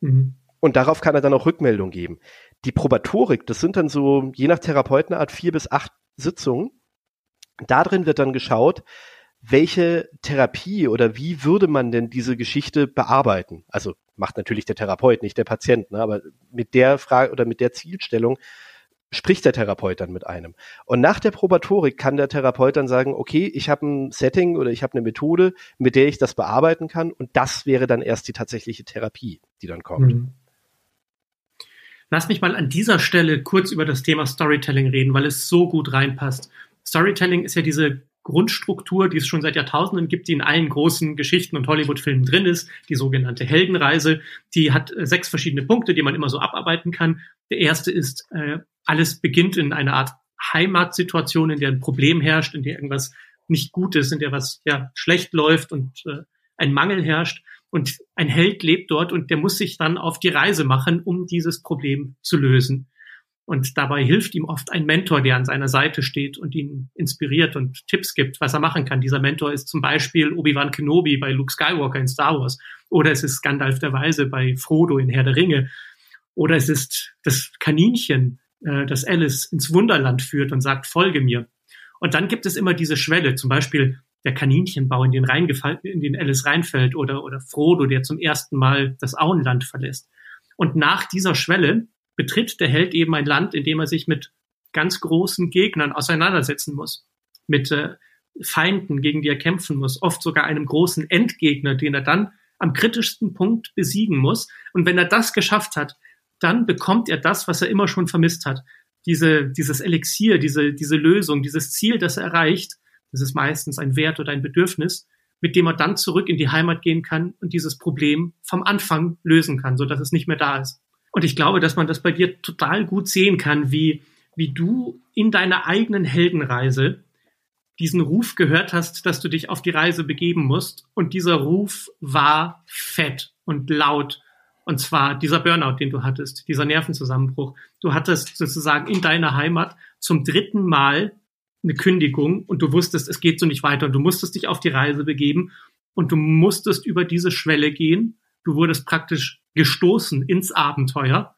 Mhm. Und darauf kann er dann auch Rückmeldung geben. Die Probatorik, das sind dann so, je nach Therapeutenart, vier bis acht Sitzungen Darin wird dann geschaut, welche Therapie oder wie würde man denn diese Geschichte bearbeiten? Also macht natürlich der Therapeut, nicht der Patient, ne? aber mit der Frage oder mit der Zielstellung spricht der Therapeut dann mit einem. Und nach der Probatorik kann der Therapeut dann sagen, okay, ich habe ein Setting oder ich habe eine Methode, mit der ich das bearbeiten kann und das wäre dann erst die tatsächliche Therapie, die dann kommt. Mhm. Lass mich mal an dieser Stelle kurz über das Thema Storytelling reden, weil es so gut reinpasst. Storytelling ist ja diese Grundstruktur, die es schon seit Jahrtausenden gibt, die in allen großen Geschichten und Hollywood-Filmen drin ist, die sogenannte Heldenreise. Die hat äh, sechs verschiedene Punkte, die man immer so abarbeiten kann. Der erste ist, äh, alles beginnt in einer Art Heimatsituation, in der ein Problem herrscht, in der irgendwas nicht gut ist, in der was ja schlecht läuft und äh, ein Mangel herrscht. Und ein Held lebt dort und der muss sich dann auf die Reise machen, um dieses Problem zu lösen. Und dabei hilft ihm oft ein Mentor, der an seiner Seite steht und ihn inspiriert und Tipps gibt, was er machen kann. Dieser Mentor ist zum Beispiel Obi-Wan Kenobi bei Luke Skywalker in Star Wars. Oder es ist Gandalf der Weise bei Frodo in Herr der Ringe. Oder es ist das Kaninchen, äh, das Alice ins Wunderland führt und sagt, folge mir. Und dann gibt es immer diese Schwelle, zum Beispiel der Kaninchenbau, in den, reingefallen, in den Alice reinfällt oder, oder Frodo, der zum ersten Mal das Auenland verlässt. Und nach dieser Schwelle betritt der Held eben ein Land, in dem er sich mit ganz großen Gegnern auseinandersetzen muss, mit äh, Feinden, gegen die er kämpfen muss, oft sogar einem großen Endgegner, den er dann am kritischsten Punkt besiegen muss. Und wenn er das geschafft hat, dann bekommt er das, was er immer schon vermisst hat. Diese, dieses Elixier, diese, diese Lösung, dieses Ziel, das er erreicht, das ist meistens ein Wert oder ein Bedürfnis, mit dem er dann zurück in die Heimat gehen kann und dieses Problem vom Anfang lösen kann, so dass es nicht mehr da ist. Und ich glaube, dass man das bei dir total gut sehen kann, wie, wie du in deiner eigenen Heldenreise diesen Ruf gehört hast, dass du dich auf die Reise begeben musst. Und dieser Ruf war fett und laut. Und zwar dieser Burnout, den du hattest, dieser Nervenzusammenbruch. Du hattest sozusagen in deiner Heimat zum dritten Mal eine Kündigung und du wusstest, es geht so nicht weiter und du musstest dich auf die Reise begeben und du musstest über diese Schwelle gehen. Du wurdest praktisch gestoßen ins Abenteuer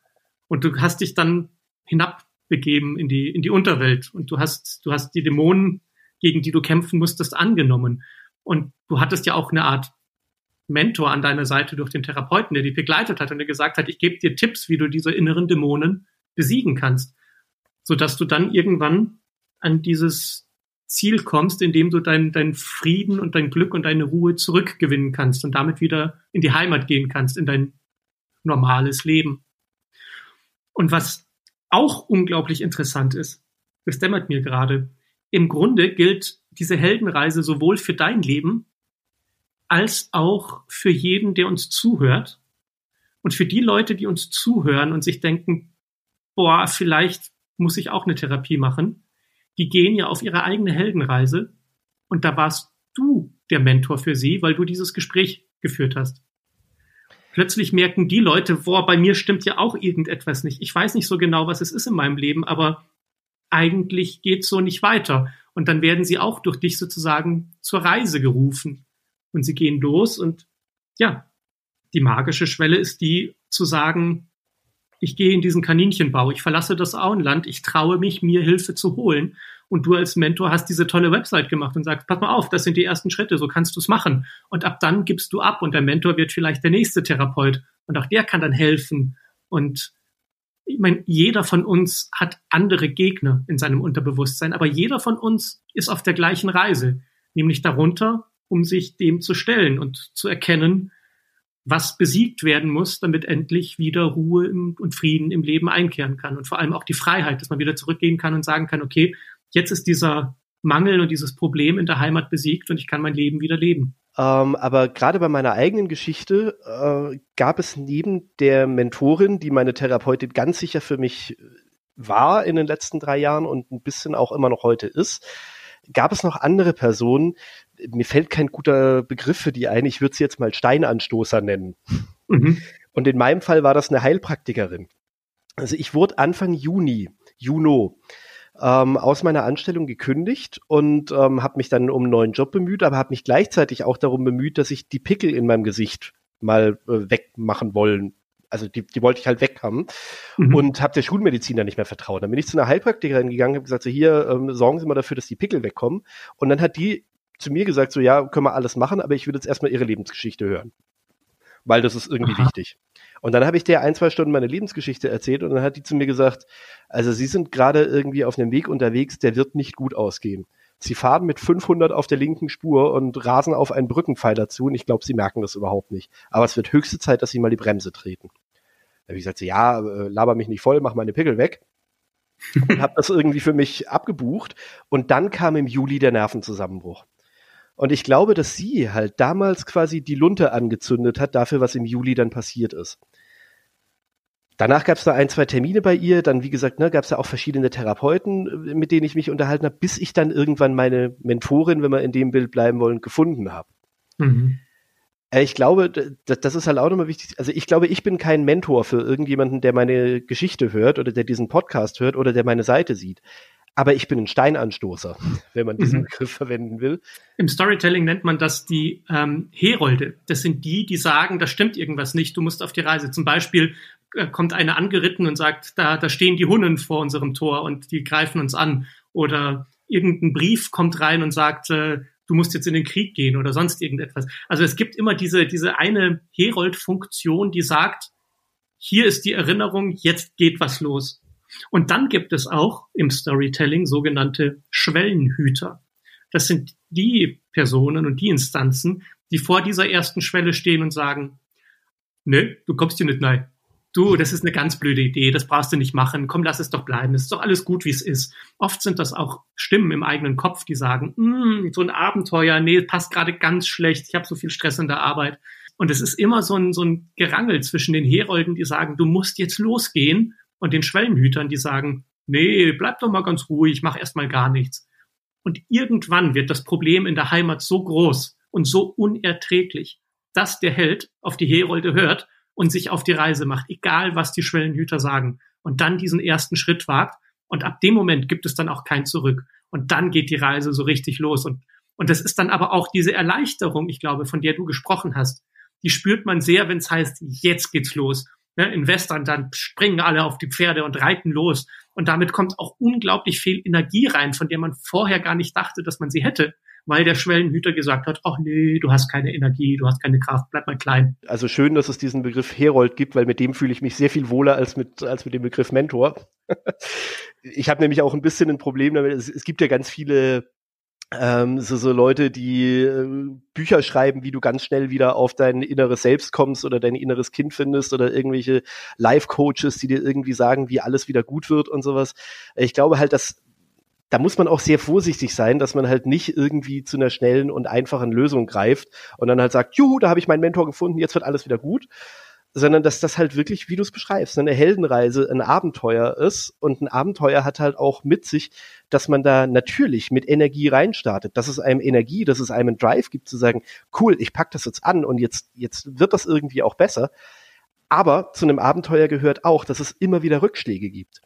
und du hast dich dann hinabbegeben in die, in die Unterwelt und du hast, du hast die Dämonen, gegen die du kämpfen musstest, angenommen. Und du hattest ja auch eine Art Mentor an deiner Seite durch den Therapeuten, der dich begleitet hat und der gesagt hat, ich gebe dir Tipps, wie du diese inneren Dämonen besiegen kannst, sodass du dann irgendwann an dieses Ziel kommst, in dem du deinen dein Frieden und dein Glück und deine Ruhe zurückgewinnen kannst und damit wieder in die Heimat gehen kannst, in dein normales Leben. Und was auch unglaublich interessant ist, das dämmert mir gerade, im Grunde gilt diese Heldenreise sowohl für dein Leben als auch für jeden, der uns zuhört. Und für die Leute, die uns zuhören und sich denken, boah, vielleicht muss ich auch eine Therapie machen, die gehen ja auf ihre eigene Heldenreise und da warst du der Mentor für sie, weil du dieses Gespräch geführt hast plötzlich merken die Leute, boah, bei mir stimmt ja auch irgendetwas nicht. Ich weiß nicht so genau, was es ist in meinem Leben, aber eigentlich geht so nicht weiter. Und dann werden sie auch durch dich sozusagen zur Reise gerufen. Und sie gehen los und ja, die magische Schwelle ist die zu sagen, ich gehe in diesen Kaninchenbau, ich verlasse das Auenland, ich traue mich, mir Hilfe zu holen und du als Mentor hast diese tolle Website gemacht und sagst, pass mal auf, das sind die ersten Schritte, so kannst du es machen. Und ab dann gibst du ab und der Mentor wird vielleicht der nächste Therapeut und auch der kann dann helfen. Und ich meine, jeder von uns hat andere Gegner in seinem Unterbewusstsein, aber jeder von uns ist auf der gleichen Reise, nämlich darunter, um sich dem zu stellen und zu erkennen, was besiegt werden muss, damit endlich wieder Ruhe und Frieden im Leben einkehren kann und vor allem auch die Freiheit, dass man wieder zurückgehen kann und sagen kann, okay, jetzt ist dieser Mangel und dieses Problem in der Heimat besiegt und ich kann mein Leben wieder leben. Ähm, aber gerade bei meiner eigenen Geschichte äh, gab es neben der Mentorin, die meine Therapeutin ganz sicher für mich war in den letzten drei Jahren und ein bisschen auch immer noch heute ist, gab es noch andere Personen, mir fällt kein guter Begriff für die ein, ich würde sie jetzt mal Steinanstoßer nennen. Mhm. Und in meinem Fall war das eine Heilpraktikerin. Also ich wurde Anfang Juni, Juno, ähm, aus meiner Anstellung gekündigt und ähm, habe mich dann um einen neuen Job bemüht, aber habe mich gleichzeitig auch darum bemüht, dass ich die Pickel in meinem Gesicht mal äh, wegmachen wollen. Also die, die wollte ich halt weg haben mhm. und habe der Schulmedizin dann nicht mehr vertraut. Dann bin ich zu einer Heilpraktikerin gegangen, habe gesagt, so hier ähm, sorgen Sie mal dafür, dass die Pickel wegkommen. Und dann hat die zu mir gesagt, so ja, können wir alles machen, aber ich will jetzt erstmal ihre Lebensgeschichte hören. Weil das ist irgendwie Aha. wichtig. Und dann habe ich der ein, zwei Stunden meine Lebensgeschichte erzählt und dann hat die zu mir gesagt, also Sie sind gerade irgendwie auf einem Weg unterwegs, der wird nicht gut ausgehen. Sie fahren mit 500 auf der linken Spur und rasen auf einen Brückenpfeiler zu und ich glaube, Sie merken das überhaupt nicht. Aber es wird höchste Zeit, dass Sie mal die Bremse treten. Da habe ich gesagt, ja, äh, laber mich nicht voll, mach meine Pickel weg. und habe das irgendwie für mich abgebucht. Und dann kam im Juli der Nervenzusammenbruch. Und ich glaube, dass sie halt damals quasi die Lunte angezündet hat dafür, was im Juli dann passiert ist. Danach gab es da ein, zwei Termine bei ihr, dann wie gesagt, ne, gab es ja auch verschiedene Therapeuten, äh, mit denen ich mich unterhalten habe, bis ich dann irgendwann meine Mentorin, wenn wir in dem Bild bleiben wollen, gefunden habe. Mhm. Äh, ich glaube, das ist halt auch nochmal wichtig. Also ich glaube, ich bin kein Mentor für irgendjemanden, der meine Geschichte hört oder der diesen Podcast hört oder der meine Seite sieht aber ich bin ein Steinanstoßer, wenn man diesen mhm. Begriff verwenden will. Im Storytelling nennt man das die ähm, Herolde. Das sind die, die sagen, da stimmt irgendwas nicht, du musst auf die Reise. Zum Beispiel äh, kommt einer angeritten und sagt, da, da stehen die Hunnen vor unserem Tor und die greifen uns an. Oder irgendein Brief kommt rein und sagt, äh, du musst jetzt in den Krieg gehen oder sonst irgendetwas. Also es gibt immer diese, diese eine Herold-Funktion, die sagt, hier ist die Erinnerung, jetzt geht was los. Und dann gibt es auch im Storytelling sogenannte Schwellenhüter. Das sind die Personen und die Instanzen, die vor dieser ersten Schwelle stehen und sagen, ne, du kommst hier nicht nein. Du, das ist eine ganz blöde Idee, das brauchst du nicht machen. Komm, lass es doch bleiben. Es ist doch alles gut, wie es ist. Oft sind das auch Stimmen im eigenen Kopf, die sagen, mm, so ein Abenteuer, nee, passt gerade ganz schlecht. Ich habe so viel Stress in der Arbeit. Und es ist immer so ein, so ein Gerangel zwischen den Herolden, die sagen, du musst jetzt losgehen und den Schwellenhütern, die sagen, nee, bleib doch mal ganz ruhig, mach erst mal gar nichts. Und irgendwann wird das Problem in der Heimat so groß und so unerträglich, dass der Held auf die Herolde hört und sich auf die Reise macht, egal was die Schwellenhüter sagen. Und dann diesen ersten Schritt wagt. Und ab dem Moment gibt es dann auch kein Zurück. Und dann geht die Reise so richtig los. Und, und das ist dann aber auch diese Erleichterung, ich glaube, von der du gesprochen hast. Die spürt man sehr, wenn es heißt, jetzt geht's los ne, in dann springen alle auf die Pferde und reiten los. Und damit kommt auch unglaublich viel Energie rein, von der man vorher gar nicht dachte, dass man sie hätte weil der Schwellenhüter gesagt hat, ach nee, du hast keine Energie, du hast keine Kraft, bleib mal klein. Also schön, dass es diesen Begriff Herold gibt, weil mit dem fühle ich mich sehr viel wohler als mit, als mit dem Begriff Mentor. ich habe nämlich auch ein bisschen ein Problem damit. Es, es gibt ja ganz viele ähm, so, so Leute, die äh, Bücher schreiben, wie du ganz schnell wieder auf dein inneres Selbst kommst oder dein inneres Kind findest oder irgendwelche Life-Coaches, die dir irgendwie sagen, wie alles wieder gut wird und sowas. Ich glaube halt, dass da muss man auch sehr vorsichtig sein, dass man halt nicht irgendwie zu einer schnellen und einfachen Lösung greift und dann halt sagt, juhu, da habe ich meinen Mentor gefunden, jetzt wird alles wieder gut, sondern dass das halt wirklich, wie du es beschreibst, eine Heldenreise, ein Abenteuer ist und ein Abenteuer hat halt auch mit sich, dass man da natürlich mit Energie reinstartet, dass es einem Energie, dass es einem einen Drive gibt zu sagen, cool, ich pack das jetzt an und jetzt jetzt wird das irgendwie auch besser. Aber zu einem Abenteuer gehört auch, dass es immer wieder Rückschläge gibt.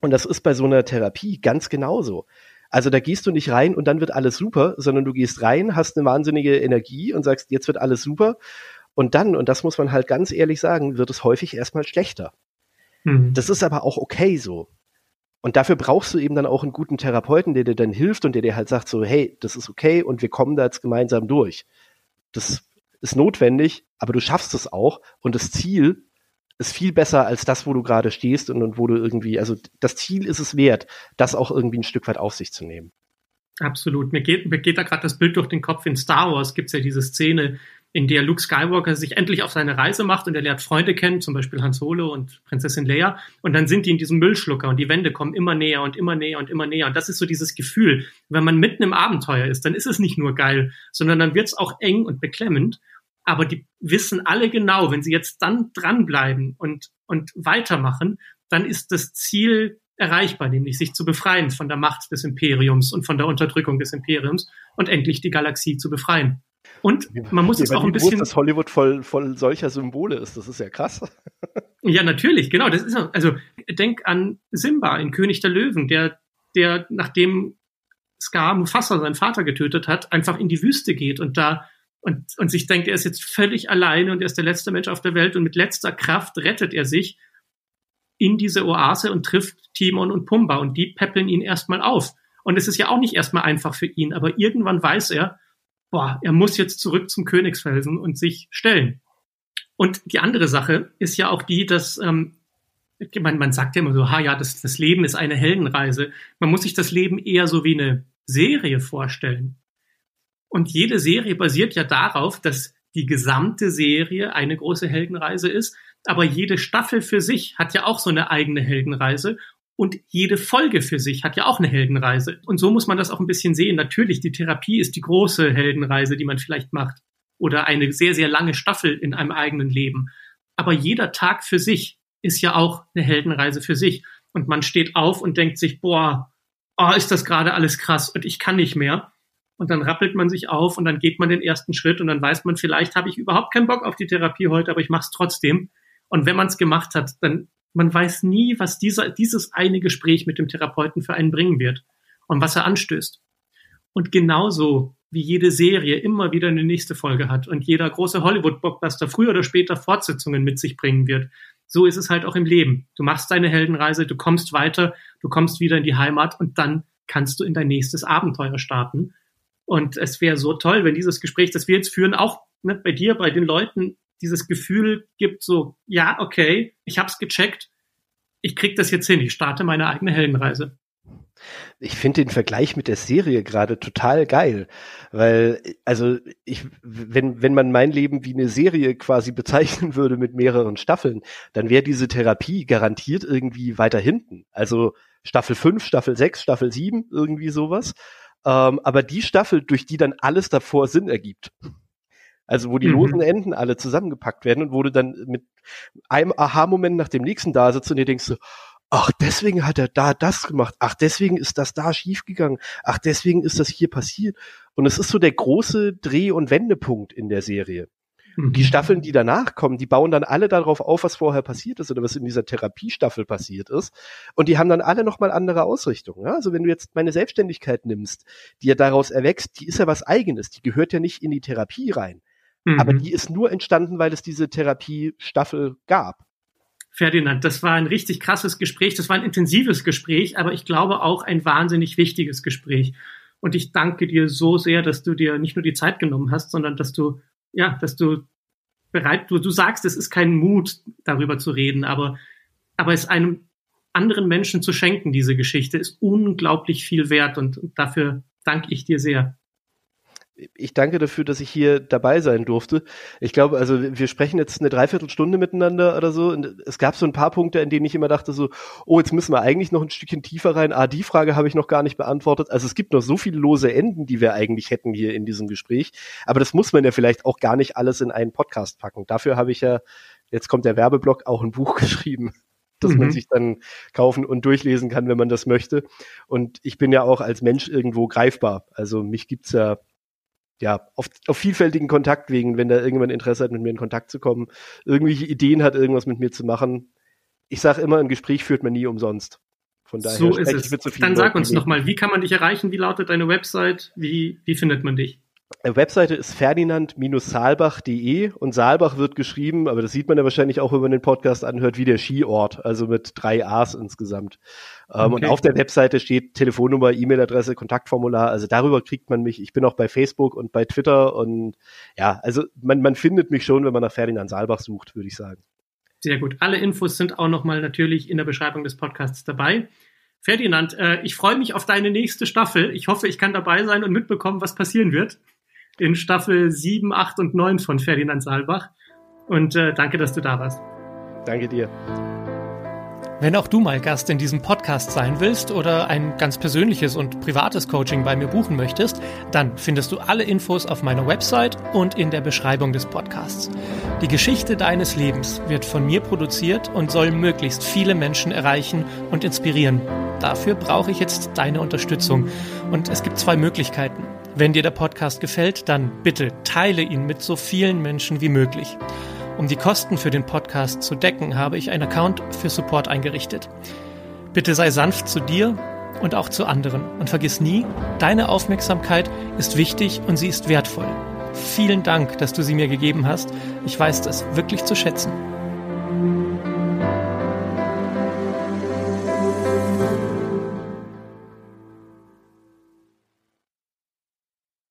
Und das ist bei so einer Therapie ganz genauso. Also da gehst du nicht rein und dann wird alles super, sondern du gehst rein, hast eine wahnsinnige Energie und sagst, jetzt wird alles super und dann, und das muss man halt ganz ehrlich sagen, wird es häufig erstmal schlechter. Mhm. Das ist aber auch okay so. Und dafür brauchst du eben dann auch einen guten Therapeuten, der dir dann hilft und der dir halt sagt so, hey, das ist okay und wir kommen da jetzt gemeinsam durch. Das ist notwendig, aber du schaffst es auch und das Ziel ist viel besser als das, wo du gerade stehst und, und wo du irgendwie, also das Ziel ist es wert, das auch irgendwie ein Stück weit auf sich zu nehmen. Absolut. Mir geht, mir geht da gerade das Bild durch den Kopf. In Star Wars gibt es ja diese Szene, in der Luke Skywalker sich endlich auf seine Reise macht und er lernt Freunde kennen, zum Beispiel Han Solo und Prinzessin Leia. Und dann sind die in diesem Müllschlucker und die Wände kommen immer näher und immer näher und immer näher. Und das ist so dieses Gefühl, wenn man mitten im Abenteuer ist, dann ist es nicht nur geil, sondern dann wird es auch eng und beklemmend. Aber die wissen alle genau, wenn sie jetzt dann dranbleiben und, und weitermachen, dann ist das Ziel erreichbar, nämlich sich zu befreien von der Macht des Imperiums und von der Unterdrückung des Imperiums und endlich die Galaxie zu befreien. Und man muss es auch ein bisschen. dass Hollywood voll, voll solcher Symbole ist, das ist ja krass. ja, natürlich, genau. Das ist also denk an Simba in König der Löwen, der, der nachdem Scar Mufasa, seinen Vater getötet hat, einfach in die Wüste geht und da und, und sich denkt, er ist jetzt völlig alleine und er ist der letzte Mensch auf der Welt und mit letzter Kraft rettet er sich in diese Oase und trifft Timon und Pumba und die peppeln ihn erstmal auf. Und es ist ja auch nicht erstmal einfach für ihn, aber irgendwann weiß er, boah, er muss jetzt zurück zum Königsfelsen und sich stellen. Und die andere Sache ist ja auch die, dass ähm, man, man sagt ja immer so, ha ja, das, das Leben ist eine Heldenreise. Man muss sich das Leben eher so wie eine Serie vorstellen. Und jede Serie basiert ja darauf, dass die gesamte Serie eine große Heldenreise ist, aber jede Staffel für sich hat ja auch so eine eigene Heldenreise und jede Folge für sich hat ja auch eine Heldenreise. Und so muss man das auch ein bisschen sehen. Natürlich, die Therapie ist die große Heldenreise, die man vielleicht macht. Oder eine sehr, sehr lange Staffel in einem eigenen Leben. Aber jeder Tag für sich ist ja auch eine Heldenreise für sich. Und man steht auf und denkt sich, boah, oh, ist das gerade alles krass und ich kann nicht mehr. Und dann rappelt man sich auf und dann geht man den ersten Schritt und dann weiß man, vielleicht habe ich überhaupt keinen Bock auf die Therapie heute, aber ich mache es trotzdem. Und wenn man es gemacht hat, dann man weiß nie, was dieser, dieses eine Gespräch mit dem Therapeuten für einen bringen wird und was er anstößt. Und genauso wie jede Serie immer wieder eine nächste Folge hat und jeder große Hollywood-Blockbuster früher oder später Fortsetzungen mit sich bringen wird, so ist es halt auch im Leben. Du machst deine Heldenreise, du kommst weiter, du kommst wieder in die Heimat und dann kannst du in dein nächstes Abenteuer starten. Und es wäre so toll, wenn dieses Gespräch, das wir jetzt führen, auch ne, bei dir, bei den Leuten dieses Gefühl gibt, so, ja, okay, ich hab's gecheckt, ich krieg das jetzt hin, ich starte meine eigene Heldenreise. Ich finde den Vergleich mit der Serie gerade total geil, weil also ich wenn wenn man mein Leben wie eine Serie quasi bezeichnen würde mit mehreren Staffeln, dann wäre diese Therapie garantiert irgendwie weiter hinten. Also Staffel 5, Staffel 6, Staffel 7, irgendwie sowas. Ähm, aber die Staffel, durch die dann alles davor Sinn ergibt. Also wo die mhm. losen Enden alle zusammengepackt werden und wo du dann mit einem Aha-Moment nach dem nächsten da sitzt und dir denkst so, ach, deswegen hat er da das gemacht, ach, deswegen ist das da schiefgegangen, ach, deswegen ist das hier passiert. Und es ist so der große Dreh- und Wendepunkt in der Serie. Mhm. Die Staffeln, die danach kommen, die bauen dann alle darauf auf, was vorher passiert ist oder was in dieser Therapiestaffel passiert ist. Und die haben dann alle nochmal andere Ausrichtungen. Ja? Also wenn du jetzt meine Selbstständigkeit nimmst, die ja daraus erwächst, die ist ja was eigenes, die gehört ja nicht in die Therapie rein. Mhm. Aber die ist nur entstanden, weil es diese Therapiestaffel gab. Ferdinand, das war ein richtig krasses Gespräch, das war ein intensives Gespräch, aber ich glaube auch ein wahnsinnig wichtiges Gespräch. Und ich danke dir so sehr, dass du dir nicht nur die Zeit genommen hast, sondern dass du, ja, dass du bereit, du, du sagst, es ist kein Mut, darüber zu reden, aber, aber es einem anderen Menschen zu schenken, diese Geschichte, ist unglaublich viel wert und dafür danke ich dir sehr ich danke dafür, dass ich hier dabei sein durfte. Ich glaube, also wir sprechen jetzt eine Dreiviertelstunde miteinander oder so. Und es gab so ein paar Punkte, in denen ich immer dachte so, oh, jetzt müssen wir eigentlich noch ein Stückchen tiefer rein. Ah, die Frage habe ich noch gar nicht beantwortet. Also es gibt noch so viele lose Enden, die wir eigentlich hätten hier in diesem Gespräch. Aber das muss man ja vielleicht auch gar nicht alles in einen Podcast packen. Dafür habe ich ja, jetzt kommt der Werbeblock, auch ein Buch geschrieben das mhm. man sich dann kaufen und durchlesen kann, wenn man das möchte. Und ich bin ja auch als Mensch irgendwo greifbar. Also mich gibt's ja ja, auf, auf vielfältigen Kontaktwegen, wenn da irgendjemand Interesse hat, mit mir in Kontakt zu kommen, irgendwelche Ideen hat, irgendwas mit mir zu machen. Ich sage immer, ein Gespräch führt man nie umsonst. Von daher so ist es. Dann sag uns nochmal, wie kann man dich erreichen? Wie lautet deine Website? Wie, wie findet man dich? Webseite ist ferdinand-saalbach.de und Saalbach wird geschrieben, aber das sieht man ja wahrscheinlich auch, wenn man den Podcast anhört, wie der Skiort, also mit drei A's insgesamt. Ähm, okay. Und auf der Webseite steht Telefonnummer, E-Mail-Adresse, Kontaktformular, also darüber kriegt man mich. Ich bin auch bei Facebook und bei Twitter und ja, also man, man findet mich schon, wenn man nach Ferdinand Saalbach sucht, würde ich sagen. Sehr gut. Alle Infos sind auch nochmal natürlich in der Beschreibung des Podcasts dabei. Ferdinand, äh, ich freue mich auf deine nächste Staffel. Ich hoffe, ich kann dabei sein und mitbekommen, was passieren wird in Staffel 7, 8 und 9 von Ferdinand Saalbach. Und äh, danke, dass du da warst. Danke dir. Wenn auch du mal Gast in diesem Podcast sein willst oder ein ganz persönliches und privates Coaching bei mir buchen möchtest, dann findest du alle Infos auf meiner Website und in der Beschreibung des Podcasts. Die Geschichte deines Lebens wird von mir produziert und soll möglichst viele Menschen erreichen und inspirieren. Dafür brauche ich jetzt deine Unterstützung. Und es gibt zwei Möglichkeiten. Wenn dir der Podcast gefällt, dann bitte teile ihn mit so vielen Menschen wie möglich. Um die Kosten für den Podcast zu decken, habe ich einen Account für Support eingerichtet. Bitte sei sanft zu dir und auch zu anderen und vergiss nie, deine Aufmerksamkeit ist wichtig und sie ist wertvoll. Vielen Dank, dass du sie mir gegeben hast. Ich weiß das wirklich zu schätzen.